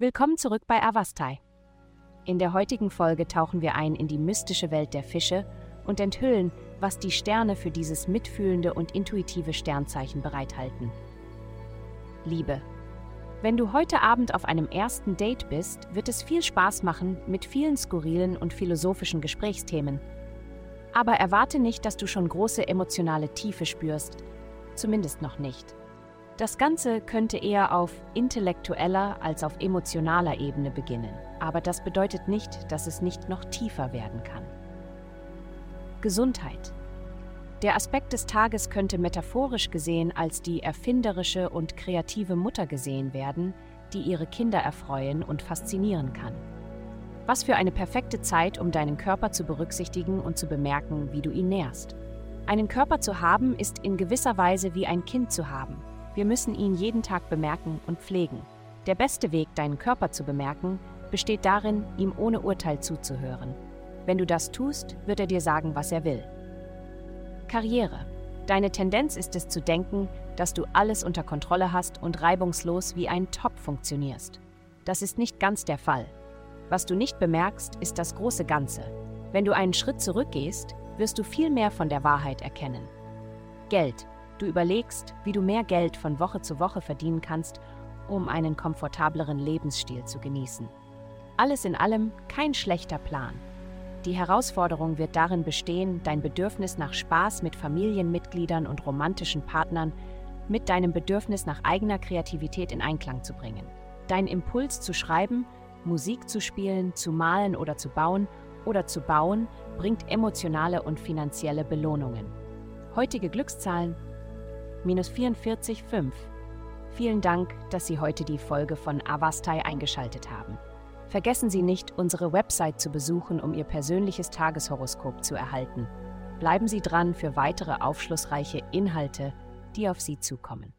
Willkommen zurück bei Avastai. In der heutigen Folge tauchen wir ein in die mystische Welt der Fische und enthüllen, was die Sterne für dieses mitfühlende und intuitive Sternzeichen bereithalten. Liebe. Wenn du heute Abend auf einem ersten Date bist, wird es viel Spaß machen mit vielen skurrilen und philosophischen Gesprächsthemen. Aber erwarte nicht, dass du schon große emotionale Tiefe spürst. Zumindest noch nicht. Das Ganze könnte eher auf intellektueller als auf emotionaler Ebene beginnen. Aber das bedeutet nicht, dass es nicht noch tiefer werden kann. Gesundheit. Der Aspekt des Tages könnte metaphorisch gesehen als die erfinderische und kreative Mutter gesehen werden, die ihre Kinder erfreuen und faszinieren kann. Was für eine perfekte Zeit, um deinen Körper zu berücksichtigen und zu bemerken, wie du ihn nährst. Einen Körper zu haben, ist in gewisser Weise wie ein Kind zu haben. Wir müssen ihn jeden Tag bemerken und pflegen. Der beste Weg, deinen Körper zu bemerken, besteht darin, ihm ohne Urteil zuzuhören. Wenn du das tust, wird er dir sagen, was er will. Karriere. Deine Tendenz ist es zu denken, dass du alles unter Kontrolle hast und reibungslos wie ein Top funktionierst. Das ist nicht ganz der Fall. Was du nicht bemerkst, ist das große Ganze. Wenn du einen Schritt zurückgehst, wirst du viel mehr von der Wahrheit erkennen. Geld. Du überlegst, wie du mehr Geld von Woche zu Woche verdienen kannst, um einen komfortableren Lebensstil zu genießen. Alles in allem kein schlechter Plan. Die Herausforderung wird darin bestehen, dein Bedürfnis nach Spaß mit Familienmitgliedern und romantischen Partnern mit deinem Bedürfnis nach eigener Kreativität in Einklang zu bringen. Dein Impuls zu schreiben, Musik zu spielen, zu malen oder zu bauen oder zu bauen bringt emotionale und finanzielle Belohnungen. Heutige Glückszahlen 44,5. Vielen Dank, dass Sie heute die Folge von Avastai eingeschaltet haben. Vergessen Sie nicht, unsere Website zu besuchen, um Ihr persönliches Tageshoroskop zu erhalten. Bleiben Sie dran für weitere aufschlussreiche Inhalte, die auf Sie zukommen.